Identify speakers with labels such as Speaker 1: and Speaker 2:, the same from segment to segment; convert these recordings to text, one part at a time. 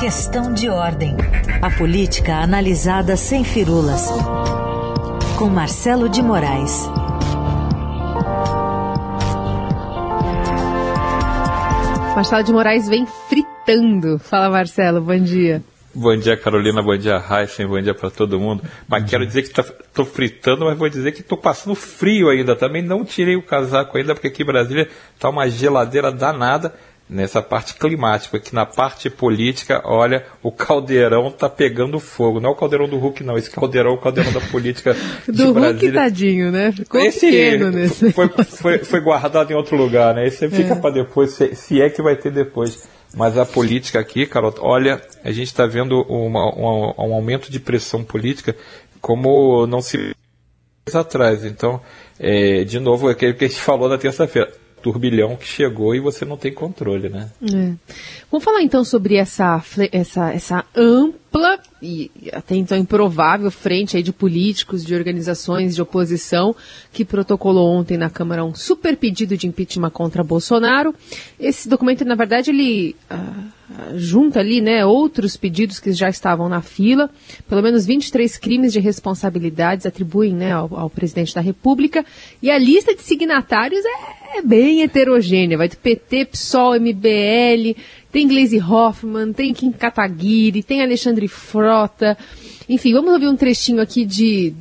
Speaker 1: Questão de ordem. A política analisada sem firulas. Com Marcelo de Moraes.
Speaker 2: Marcelo de Moraes vem fritando. Fala, Marcelo, bom dia.
Speaker 3: Bom dia, Carolina. Bom dia, Raíssa. Bom dia para todo mundo. Mas quero dizer que estou fritando, mas vou dizer que estou passando frio ainda. Também não tirei o casaco ainda, porque aqui em Brasília está uma geladeira danada nessa parte climática, que na parte política, olha, o caldeirão tá pegando fogo. Não é o caldeirão do Hulk, não. Esse caldeirão é o caldeirão da política
Speaker 2: do Hulk, tadinho, né? Ficou Esse pequeno nesse.
Speaker 3: Foi, foi, foi, guardado em outro lugar, né? Esse fica é. para depois, se, se, é que vai ter depois. Mas a política aqui, Carol, olha, a gente está vendo uma, uma, um aumento de pressão política como não se atrás. Então, é, de novo, é aquilo que a gente falou na terça-feira turbilhão que chegou e você não tem controle, né?
Speaker 2: É. Vamos falar então sobre essa, essa, essa ampla e até então improvável frente aí de políticos, de organizações de oposição que protocolou ontem na Câmara um super pedido de impeachment contra Bolsonaro. Esse documento, na verdade, ele uh, junta ali, né, outros pedidos que já estavam na fila, pelo menos 23 crimes de responsabilidades atribuem, né, ao, ao presidente da República, e a lista de signatários é, é bem heterogênea, vai do PT, PSOL, MBL, tem Glaze Hoffman, tem Kim Kataguiri, tem Alexandre Frota. Enfim, vamos ouvir um trechinho aqui de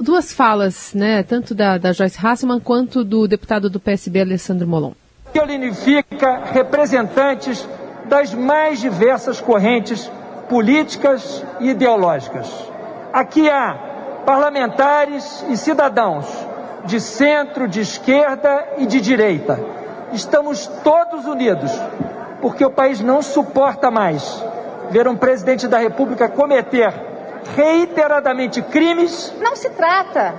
Speaker 2: duas falas, né, tanto da, da Joyce Hasselman quanto do deputado do PSB, Alessandro Molon.
Speaker 4: Ele unifica representantes das mais diversas correntes políticas e ideológicas. Aqui há parlamentares e cidadãos de centro, de esquerda e de direita. Estamos todos unidos porque o país não suporta mais ver um presidente da República cometer reiteradamente crimes.
Speaker 5: Não se trata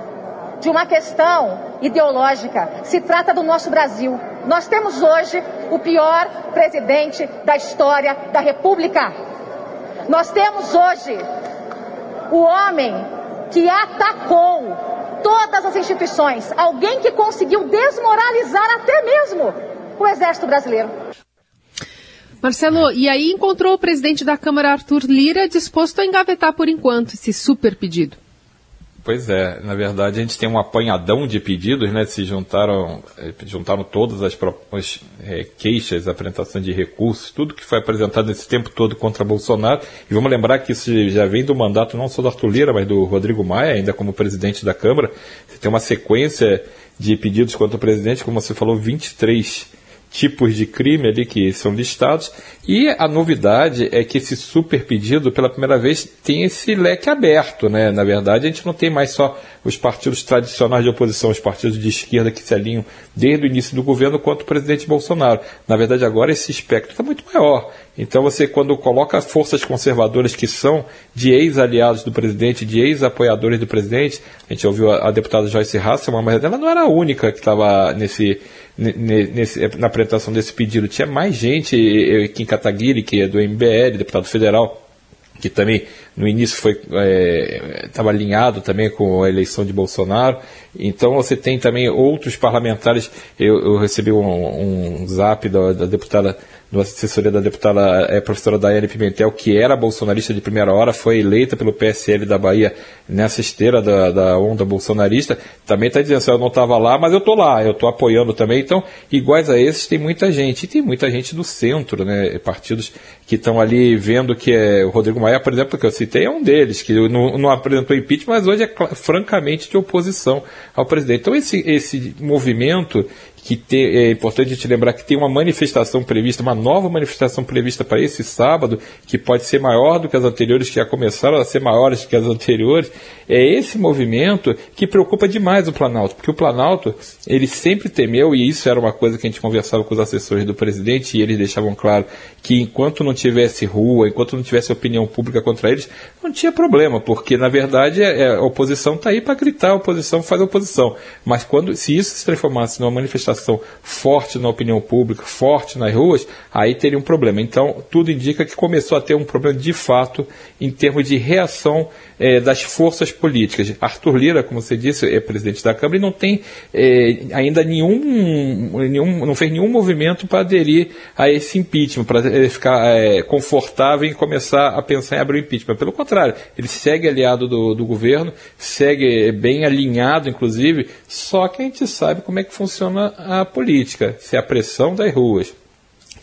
Speaker 5: de uma questão ideológica, se trata do nosso Brasil. Nós temos hoje o pior presidente da história da República. Nós temos hoje o homem que atacou todas as instituições, alguém que conseguiu desmoralizar até mesmo o Exército Brasileiro.
Speaker 2: Marcelo, e aí encontrou o presidente da Câmara, Arthur Lira, disposto a engavetar por enquanto esse super pedido.
Speaker 3: Pois é, na verdade a gente tem um apanhadão de pedidos, né? Se juntaram, eh, juntaram todas as, as é, queixas, apresentação de recursos, tudo que foi apresentado nesse tempo todo contra Bolsonaro. E vamos lembrar que isso já vem do mandato não só do Arthur Lira, mas do Rodrigo Maia, ainda como presidente da Câmara. Você tem uma sequência de pedidos contra o presidente, como você falou, 23 tipos de crime ali que são listados. E a novidade é que esse super pedido, pela primeira vez, tem esse leque aberto. Né? Na verdade, a gente não tem mais só os partidos tradicionais de oposição, os partidos de esquerda que se alinham desde o início do governo, quanto o presidente Bolsonaro. Na verdade, agora esse espectro está muito maior. Então, você, quando coloca forças conservadoras que são de ex-aliados do presidente, de ex-apoiadores do presidente, a gente ouviu a, a deputada Joyce Hasselman, mas ela não era a única que estava nesse nesse, na apresentação desse pedido. Tinha mais gente, Kim Kataguiri, que é do MBL, deputado federal, que também no início foi estava é, alinhado também com a eleição de Bolsonaro. Então você tem também outros parlamentares. Eu, eu recebi um, um zap da, da deputada da assessoria da deputada é, professora Daiane Pimentel, que era bolsonarista de primeira hora, foi eleita pelo PSL da Bahia nessa esteira da, da onda bolsonarista, também está dizendo assim, eu não estava lá, mas eu estou lá, eu estou apoiando também. Então, iguais a esses, tem muita gente. E tem muita gente do centro, né? Partidos que estão ali vendo que é o Rodrigo Maia, por exemplo, que eu citei, é um deles, que não, não apresentou impeachment, mas hoje é francamente de oposição ao presidente. Então, esse, esse movimento que é importante a gente lembrar que tem uma manifestação prevista, uma nova manifestação prevista para esse sábado, que pode ser maior do que as anteriores, que já começaram a ser maiores que as anteriores. É esse movimento que preocupa demais o Planalto, porque o Planalto, ele sempre temeu, e isso era uma coisa que a gente conversava com os assessores do presidente, e eles deixavam claro que enquanto não tivesse rua, enquanto não tivesse opinião pública contra eles, não tinha problema, porque na verdade é, é, a oposição está aí para gritar, a oposição faz a oposição. Mas quando, se isso se transformasse numa manifestação forte na opinião pública, forte nas ruas, aí teria um problema. Então, tudo indica que começou a ter um problema de fato em termos de reação é, das forças políticas. Arthur Lira, como você disse, é presidente da Câmara e não tem ainda nenhum, nenhum, não fez nenhum movimento para aderir a esse impeachment, para ficar é, confortável em começar a pensar em abrir o impeachment. Pelo contrário, ele segue aliado do, do governo, segue bem alinhado, inclusive, só que a gente sabe como é que funciona a política, se é a pressão das ruas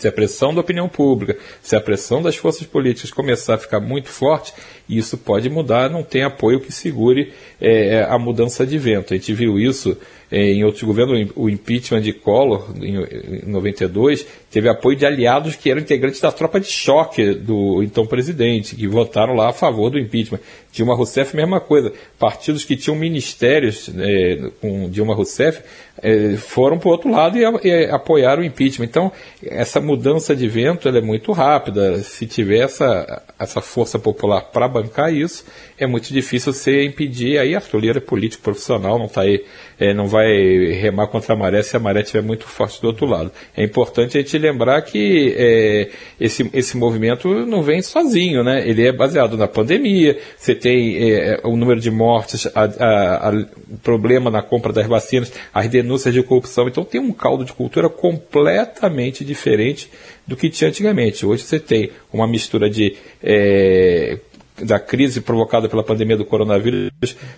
Speaker 3: se a pressão da opinião pública, se a pressão das forças políticas começar a ficar muito forte, isso pode mudar, não tem apoio que segure é, a mudança de vento. A gente viu isso é, em outros governos, o impeachment de Collor, em, 92, teve apoio de aliados que eram integrantes da tropa de choque do então presidente, que votaram lá a favor do impeachment. Dilma Rousseff, mesma coisa. Partidos que tinham ministérios é, com Dilma Rousseff é, foram para o outro lado e, e, apoiaram o impeachment. Então, essa mudança de vento é muito rápida. Se tiver essa, essa força popular para bancar isso, é muito difícil você impedir. Aí Arthur Lira é político profissional, não está aí, é, não vai remar contra a maré se a maré estiver muito forte do outro lado. É importante a gente lembrar que é, esse, esse movimento não vem sozinho, né? Ele é baseado na pandemia, você tem é, o número de mortes, a, a, a, o problema na compra das vacinas, as denúncias de corrupção. Então tem um caldo de cultura completamente diferente do que tinha antigamente. Hoje você tem uma mistura de é, da crise provocada pela pandemia do coronavírus,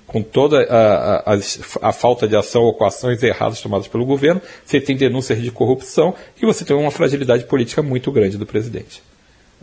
Speaker 3: com toda a, a, a, falta de ação ou com ações erradas tomadas pelo governo, você tem denúncias de corrupção e você tem uma fragilidade política muito grande do presidente.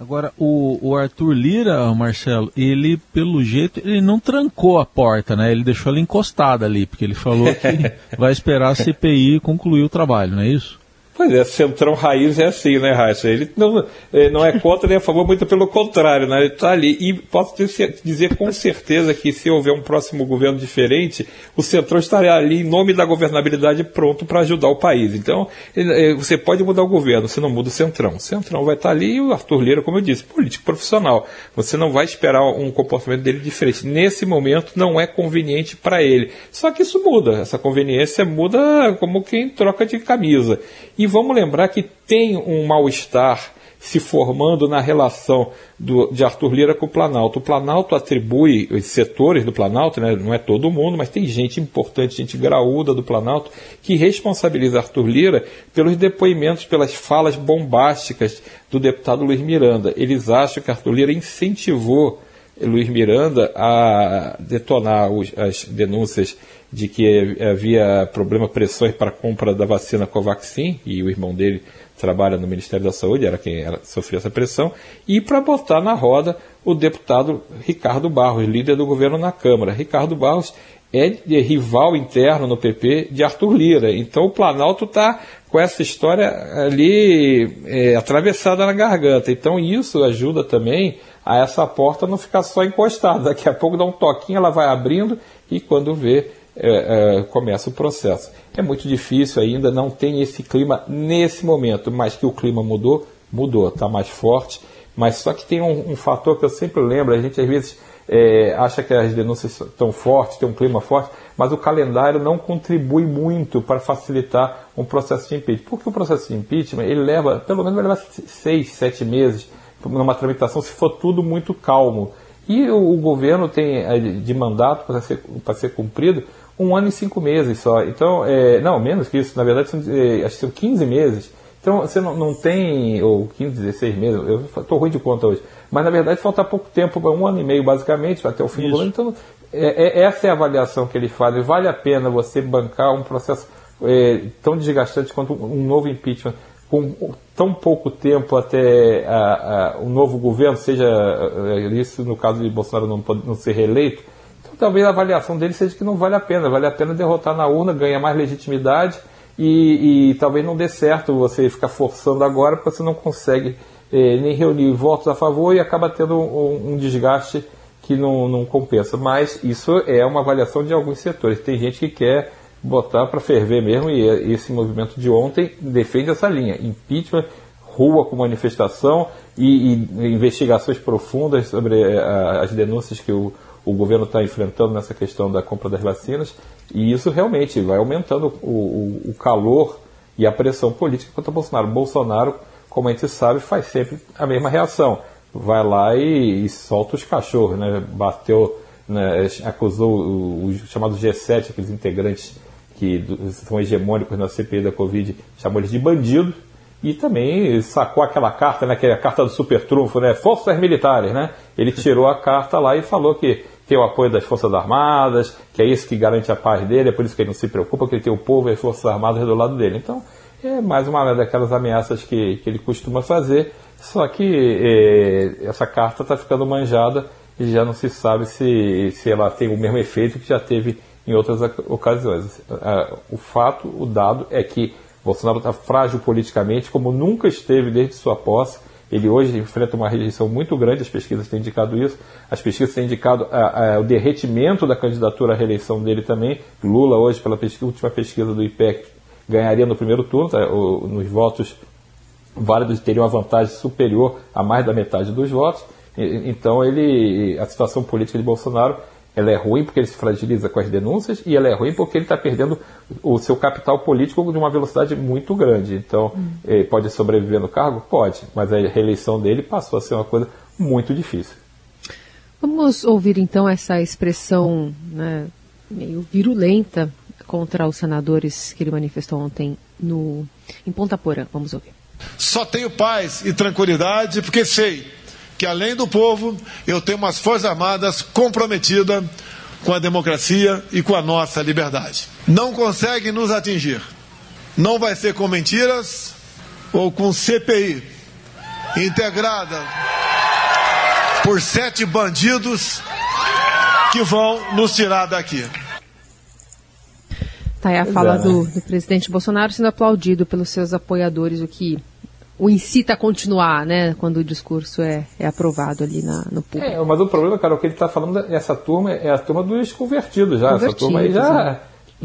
Speaker 6: Agora, o, o, Arthur Lira, Marcelo, ele, pelo jeito, ele não trancou a porta, né? Ele deixou ela encostada ali, porque ele falou que vai esperar a CPI concluir o trabalho, não é isso?
Speaker 3: Pois é, Centrão Raiz é assim, né, Raíssa? Ele não, não é contra nem a favor, muito pelo contrário, né? Ele está ali. E posso dizer com certeza que se houver um próximo governo diferente, o Centrão estará ali em nome da governabilidade pronto para ajudar o país. Então, é, você pode mudar o governo, você não muda o Centrão. O Centrão vai estar tá ali e o Arthur Lira, como eu disse, político profissional. Você não vai esperar um comportamento dele diferente. Nesse momento, não é conveniente para ele. Só que isso muda. Essa conveniência muda como quem troca de camisa. E vamos lembrar que tem um mal-estar se formando na relação do, de Arthur Lira com o Planalto. O Planalto atribui os setores do Planalto, né, não é todo mundo, mas tem gente importante, gente graúda do Planalto, que responsabiliza Arthur Lira pelos depoimentos, pelas falas bombásticas do deputado Luiz Miranda. Eles acham que Arthur Lira incentivou Luiz Miranda a detonar os, as denúncias de que havia problema, pressões para a compra da vacina Covaxin, e o irmão dele trabalha no Ministério da Saúde, era quem era, sofria essa pressão, e para botar na roda o deputado Ricardo Barros, líder do governo na Câmara. Ricardo Barros é, rival interno no PP de Arthur Lira. Então o Planalto está com essa história ali é, atravessada na garganta. Então isso ajuda também a essa porta não ficar só encostada. Daqui a pouco dá um toquinho, ela vai abrindo e quando vê é, é, começa o processo. É muito difícil ainda, não tem esse clima nesse momento, mas que o clima mudou, mudou, está mais forte. Mas só que tem um, um, fator que eu sempre lembro, a gente às vezes é, acha que as denúncias estão fortes, tem um clima forte, mas o calendário não contribui muito para facilitar um processo de impeachment. Porque o processo de impeachment, ele leva, pelo menos vai levar seis, sete meses numa tramitação, se for tudo muito calmo. E o, o governo tem é, de mandato para ser, para ser cumprido um ano e cinco meses só. Então, é, não, menos que isso, na verdade, são, é, acho que são 15 meses. Então, você não, não tem, ou 15, 16 meses, eu estou ruim de conta hoje. Mas, na verdade, falta pouco tempo, um ano e meio, basicamente, até o fim isso. do governo. Então, é, é, essa é a avaliação que eles fazem. Vale a pena você bancar um processo é, tão desgastante quanto um novo impeachment, com tão pouco tempo até a, a, o novo governo, seja é, isso no caso de Bolsonaro não, não ser reeleito, talvez a avaliação dele seja que não vale a pena, vale a pena derrotar na urna, ganhar mais legitimidade e, e talvez não dê certo você ficar forçando agora porque você não consegue eh, nem reunir votos a favor e acaba tendo um, um desgaste que não, não, compensa. Mas isso é uma avaliação de alguns setores. Tem gente que quer botar para ferver mesmo e esse movimento de ontem defende essa linha. Impeachment, rua com manifestação e, e investigações profundas sobre eh, as denúncias que o o governo está enfrentando nessa questão da compra das vacinas, e isso realmente vai aumentando o, o, o calor e a pressão política contra Bolsonaro. Bolsonaro, como a gente sabe, faz sempre a mesma reação. Vai lá e, e solta os cachorros, né? Bateu, né? acusou os chamados G7, aqueles integrantes que são hegemônicos na CPI da Covid, chamou eles de bandido e também sacou aquela carta, né, que é a carta do super trunfo, né, Forças Militares, né? Ele tirou a carta lá e falou que tem o apoio das Forças Armadas, que é isso que garante a paz dele, é por isso que ele não se preocupa, que ele tem o povo e as Forças Armadas do lado dele. Então, é mais uma daquelas ameaças que, que ele costuma fazer, só que é, essa carta está ficando manjada e já não se sabe se, se ela tem o mesmo efeito que já teve em outras ocasiões. O fato, o dado é que Bolsonaro está frágil politicamente, como nunca esteve desde sua posse. Ele hoje enfrenta uma rejeição muito grande, as pesquisas têm indicado isso. As pesquisas têm indicado a, a, o derretimento da candidatura à reeleição dele também. Lula, hoje, pela pesquisa, última pesquisa do IPEC, ganharia no primeiro turno, tá? o, nos votos válidos, teria uma vantagem superior a mais da metade dos votos. Então, ele, a situação política de Bolsonaro ela é ruim porque ele se fragiliza com as denúncias e ela é ruim porque ele está perdendo o seu capital político de uma velocidade muito grande. Então, hum. ele pode sobreviver no cargo? Pode, mas a reeleição dele passou a ser uma coisa muito difícil.
Speaker 2: Vamos ouvir então essa expressão né, meio virulenta contra os senadores que ele manifestou ontem no, em Ponta Porã. Vamos ouvir.
Speaker 7: Só tenho paz e tranquilidade porque sei que além do povo, eu tenho umas Forças Armadas comprometidas com a democracia e com a nossa liberdade. Não conseguem nos atingir. Não vai ser com mentiras ou com CPI integrada por sete bandidos que vão nos tirar daqui.
Speaker 2: Tá aí a fala né? do, do presidente Bolsonaro sendo aplaudido pelos seus apoiadores, o que o incita a continuar, né, quando o discurso é, é aprovado ali na, no público.
Speaker 3: É, mas o problema, cara, o que ele está falando, essa turma é a turma dos convertidos já. Convertidos, essa turma aí já, né?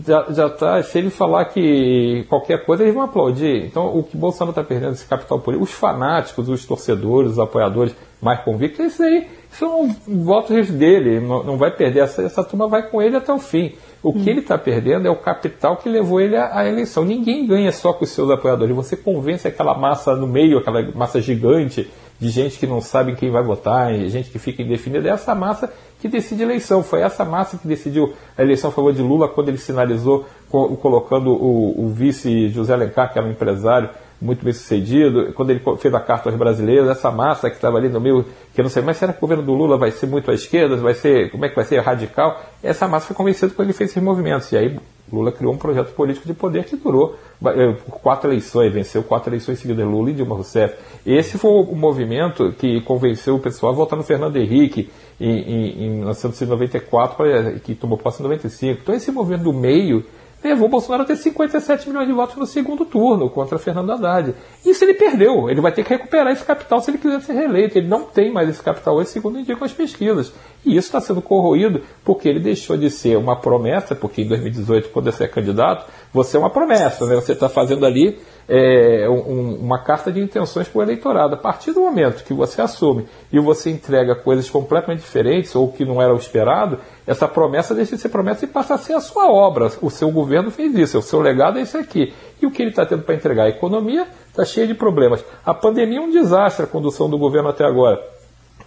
Speaker 3: já, já tá, se ele falar que qualquer coisa, eles vão aplaudir. Então, o que Bolsonaro está perdendo esse capital político, os fanáticos, os torcedores, os apoiadores mais convictos, isso aí são votos dele, não, vai perder, essa, essa turma vai com ele até o fim. O que hum. ele está perdendo é o capital que levou ele à, à, eleição. Ninguém ganha só com os seus apoiadores. Você convence aquela massa no meio, aquela massa gigante de gente que não sabe quem vai votar, gente que fica indefinida. É essa massa que decide a eleição. Foi essa massa que decidiu a eleição a favor de Lula quando ele sinalizou colocando o, o vice José Alencar, que era um empresário, muito bem sucedido, quando ele fez a carta aos brasileiros, essa massa que estava ali no meio, que eu não sei, mas será que o governo do Lula vai ser muito à esquerda, vai ser, como é que vai ser, radical? Essa massa foi convencida quando ele fez esses movimentos, e aí Lula criou um projeto político de poder que durou eh, quatro eleições, venceu quatro eleições seguidas, Lula e Dilma Rousseff. Esse foi o movimento que convenceu o pessoal a votar no Fernando Henrique em, em, em 1994, que tomou posse em 95. Então esse movimento do meio levou o Bolsonaro a ter 57 milhões de votos no segundo turno contra Fernando Haddad. Isso ele perdeu. Ele vai ter que recuperar esse capital se ele quiser ser reeleito. Ele não tem mais esse capital hoje, segundo indicam as pesquisas. E isso está sendo corroído porque ele deixou de ser uma promessa, porque em 2018, quando você é candidato, você é uma promessa, né? Você está fazendo ali é, um, uma carta de intenções para o eleitorado. A partir do momento que você assume e você entrega coisas completamente diferentes ou que não era o esperado, essa promessa deixa de ser promessa e passa a ser a sua obra. O seu governo fez isso, o seu legado é isso aqui. E o que ele está tendo para entregar? A economia está cheia de problemas. A pandemia é um desastre, a condução do governo até agora.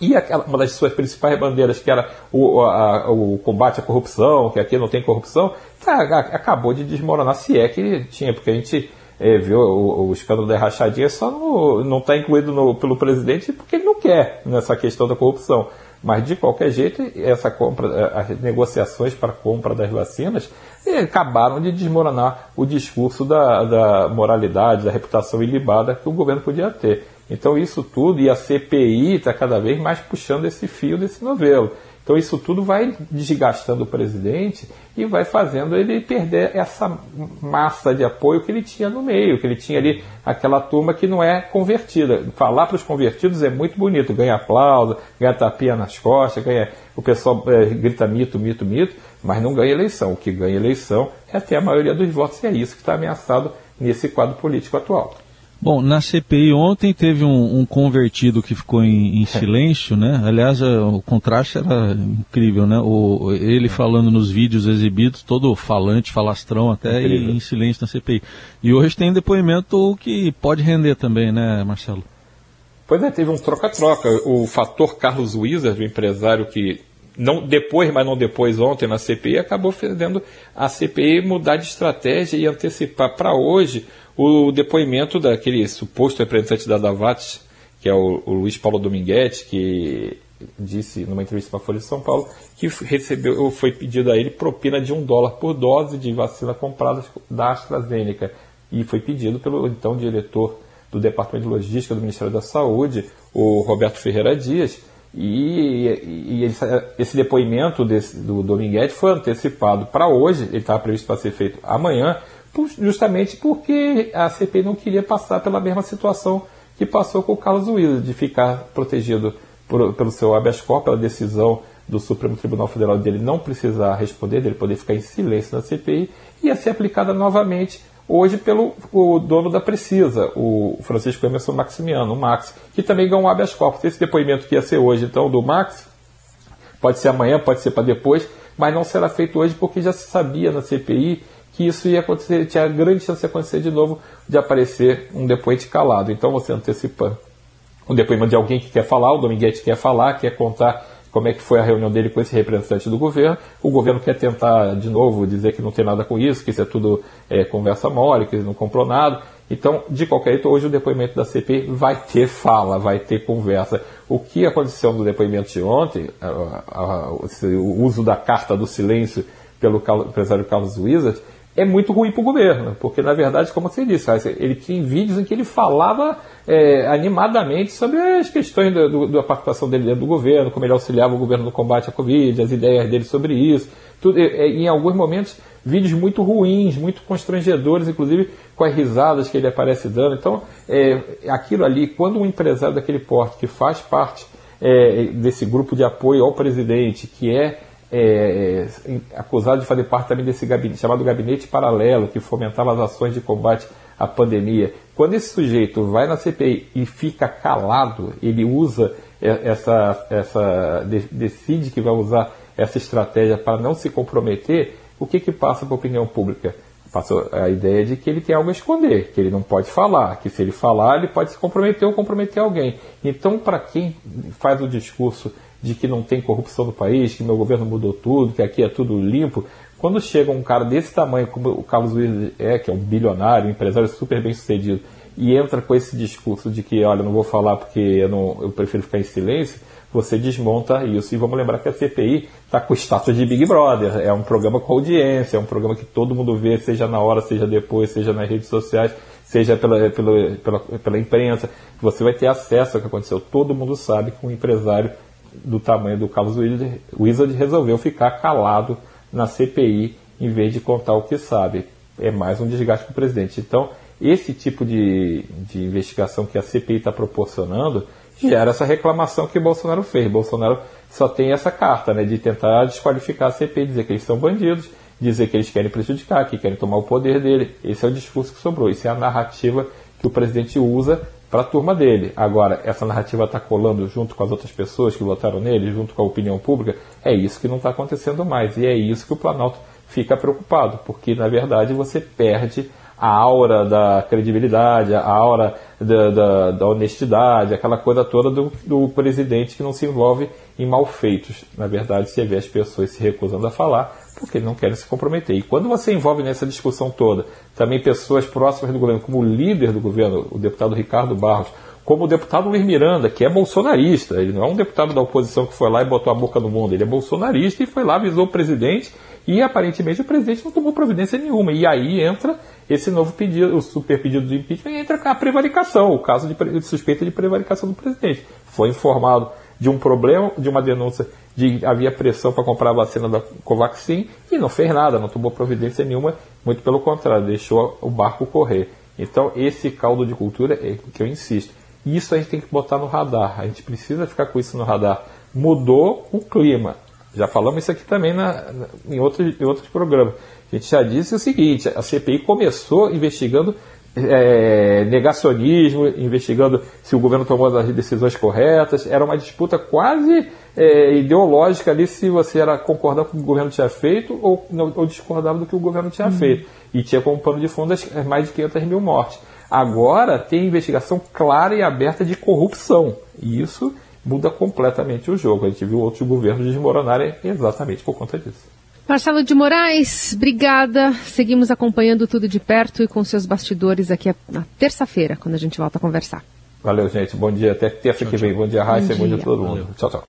Speaker 3: E aquela, uma das suas principais bandeiras, que era o, a, o combate à corrupção, que aqui não tem corrupção, tá, acabou de desmoronar, se é que tinha, porque a gente é, viu o, o, escândalo da rachadinha só no, não está incluído no, pelo presidente porque ele não quer nessa questão da corrupção. Mas de qualquer jeito, essa compra, é, as negociações para a compra das vacinas é, acabaram de desmoronar o discurso da, da moralidade, da reputação ilibada que o governo podia ter. Então isso tudo, e a CPI está cada vez mais puxando esse fio desse novelo. Então isso tudo vai desgastando o presidente e vai fazendo ele perder essa massa de apoio que ele tinha no meio, que ele tinha ali aquela turma que não é convertida. Falar para os convertidos é muito bonito, ganha aplauso, ganha tapinha nas costas, ganha, o pessoal é, grita mito, mito, mito, mas não ganha eleição. O que ganha eleição é até a maioria dos votos e é isso que está ameaçado nesse quadro político atual.
Speaker 6: Bom, na CPI ontem teve um, um convertido que ficou em, em silêncio, né? Aliás, o contraste era incrível, né? O, ele falando nos vídeos exibidos, todo falante, falastrão até, e em silêncio na CPI. E hoje tem depoimento que pode render também, né, Marcelo?
Speaker 3: Pois é, teve um troca-troca. O fator Carlos Wizard, o empresário que não depois, mas não depois ontem na CPI, acabou fazendo a CPI mudar de estratégia e antecipar para hoje o depoimento daquele suposto representante da Davat, que é o, o Luiz Paulo Dominguete, que disse numa entrevista para a Folha de São Paulo que recebeu, foi pedido a ele propina de um dólar por dose de vacina comprada da AstraZeneca. E foi pedido pelo então diretor do Departamento de Logística do Ministério da Saúde, o Roberto Ferreira Dias, e, e esse, esse, depoimento desse, do Dominguete foi antecipado para hoje, ele estava previsto para ser feito amanhã, justamente porque a CPI não queria passar pela mesma situação que passou com o Carlos Willis, de ficar protegido por, pelo seu habeas corpus, pela decisão do Supremo Tribunal Federal dele não precisar responder, dele poder ficar em silêncio na CPI, ia ser aplicada novamente hoje pelo o dono da Precisa, o Francisco Emerson Maximiano, o Max, que também ganhou um habeas corpus. Esse depoimento que ia ser hoje, então, do Max, pode ser amanhã, pode ser para depois, mas não será feito hoje porque já se sabia na CPI que isso ia acontecer, tinha grande chance de acontecer de novo, de aparecer um depoente calado. Então você antecipa um depoimento de alguém que quer falar, o Dominguete quer falar, quer contar como é que foi a reunião dele com esse representante do governo. O governo quer tentar, de novo, dizer que não tem nada com isso, que isso é tudo é, conversa mole, que ele não comprou nada. Então, de qualquer jeito, hoje o depoimento da CPI vai ter fala, vai ter conversa. O que aconteceu no depoimento de ontem, a, a, o uso da carta do silêncio pelo empresário Carlos Wizard, é muito ruim para o governo, porque na verdade, como você disse, ele tinha vídeos em que ele falava é, animadamente sobre as questões do, do, da participação dele dentro do governo, como ele auxiliava o governo no combate à Covid, as ideias dele sobre isso. Tudo, é, em alguns momentos, vídeos muito ruins, muito constrangedores, inclusive com as risadas que ele aparece dando. Então, é, aquilo ali, quando um empresário daquele porte, que faz parte é, desse grupo de apoio ao presidente, que é é, é, acusado de fazer parte também desse gabinete, chamado gabinete paralelo, que fomentava as ações de combate à pandemia. Quando esse sujeito vai na CPI e fica calado, ele usa essa, essa decide que vai usar essa estratégia para não se comprometer, o que, que passa para a opinião pública? Passa a ideia de que ele tem algo a esconder, que ele não pode falar, que se ele falar, ele pode se comprometer ou comprometer alguém. Então, para quem faz o discurso de que não tem corrupção no país, que meu governo mudou tudo, que aqui é tudo limpo. Quando chega um cara desse tamanho, como o Carlos Willis é, que é um bilionário, um empresário super bem sucedido, e entra com esse discurso de que, olha, não vou falar porque eu, não, eu prefiro ficar em silêncio, você desmonta isso. E vamos lembrar que a CPI está com status de Big Brother. É um programa com audiência, é um programa que todo mundo vê, seja na hora, seja depois, seja nas redes sociais, seja pela, pela, pela, pela imprensa. Você vai ter acesso ao que aconteceu. Todo mundo sabe que um empresário do tamanho do Carlos Wizard resolveu ficar calado na CPI em vez de contar o que sabe. É mais um desgaste para o presidente. Então, esse tipo de, de investigação que a CPI está proporcionando gera essa reclamação que Bolsonaro fez. Bolsonaro só tem essa carta né, de tentar desqualificar a CPI, dizer que eles são bandidos, dizer que eles querem prejudicar, que querem tomar o poder dele. Esse é o discurso que sobrou. Isso é a narrativa que o presidente usa para a turma dele. Agora, essa narrativa está colando junto com as outras pessoas que votaram nele, junto com a opinião pública, é isso que não está acontecendo mais. E é isso que o Planalto fica preocupado, porque na verdade você perde a aura da credibilidade, a aura da, da, da honestidade, aquela coisa toda do, do, presidente que não se envolve em malfeitos. Na verdade, você vê as pessoas se recusando a falar porque não querem se comprometer. E quando você envolve nessa discussão toda também pessoas próximas do governo, como o líder do governo, o deputado Ricardo Barros, como o deputado Luiz Miranda, que é bolsonarista, ele não é um deputado da oposição que foi lá e botou a boca no mundo, ele é bolsonarista e foi lá, avisou o presidente e aparentemente o presidente não tomou providência nenhuma. E aí entra esse novo pedido, o super pedido de impeachment, e entra a prevaricação, o caso de, de suspeita de prevaricação do presidente. Foi informado de um problema, de uma denúncia de havia pressão para comprar a vacina da Covaxin e não fez nada, não tomou providência nenhuma, muito pelo contrário, deixou o barco correr. Então, esse caldo de cultura é que eu insisto. Isso a gente tem que botar no radar, a gente precisa ficar com isso no radar. Mudou o clima. Já falamos isso aqui também na, em, outros, em outros programas. A gente já disse o seguinte: a CPI começou investigando é, negacionismo, investigando se o governo tomou as decisões corretas. Era uma disputa quase é, ideológica ali se você era concordar com o que o governo tinha feito ou, ou discordava do que o governo tinha uhum. feito. E tinha como pano de fundo as, mais de 500 mil mortes. Agora tem investigação clara e aberta de corrupção. E isso muda completamente o jogo. A gente viu outros governos desmoronarem exatamente por conta disso.
Speaker 2: Marcelo de Moraes, obrigada. Seguimos acompanhando tudo de perto e com seus bastidores aqui na terça-feira, quando a gente volta a conversar.
Speaker 3: Valeu, gente. Bom dia. Até terça que vem. Bom dia, Raíssa. Bom, bom dia a todo mundo. Tchau, tchau.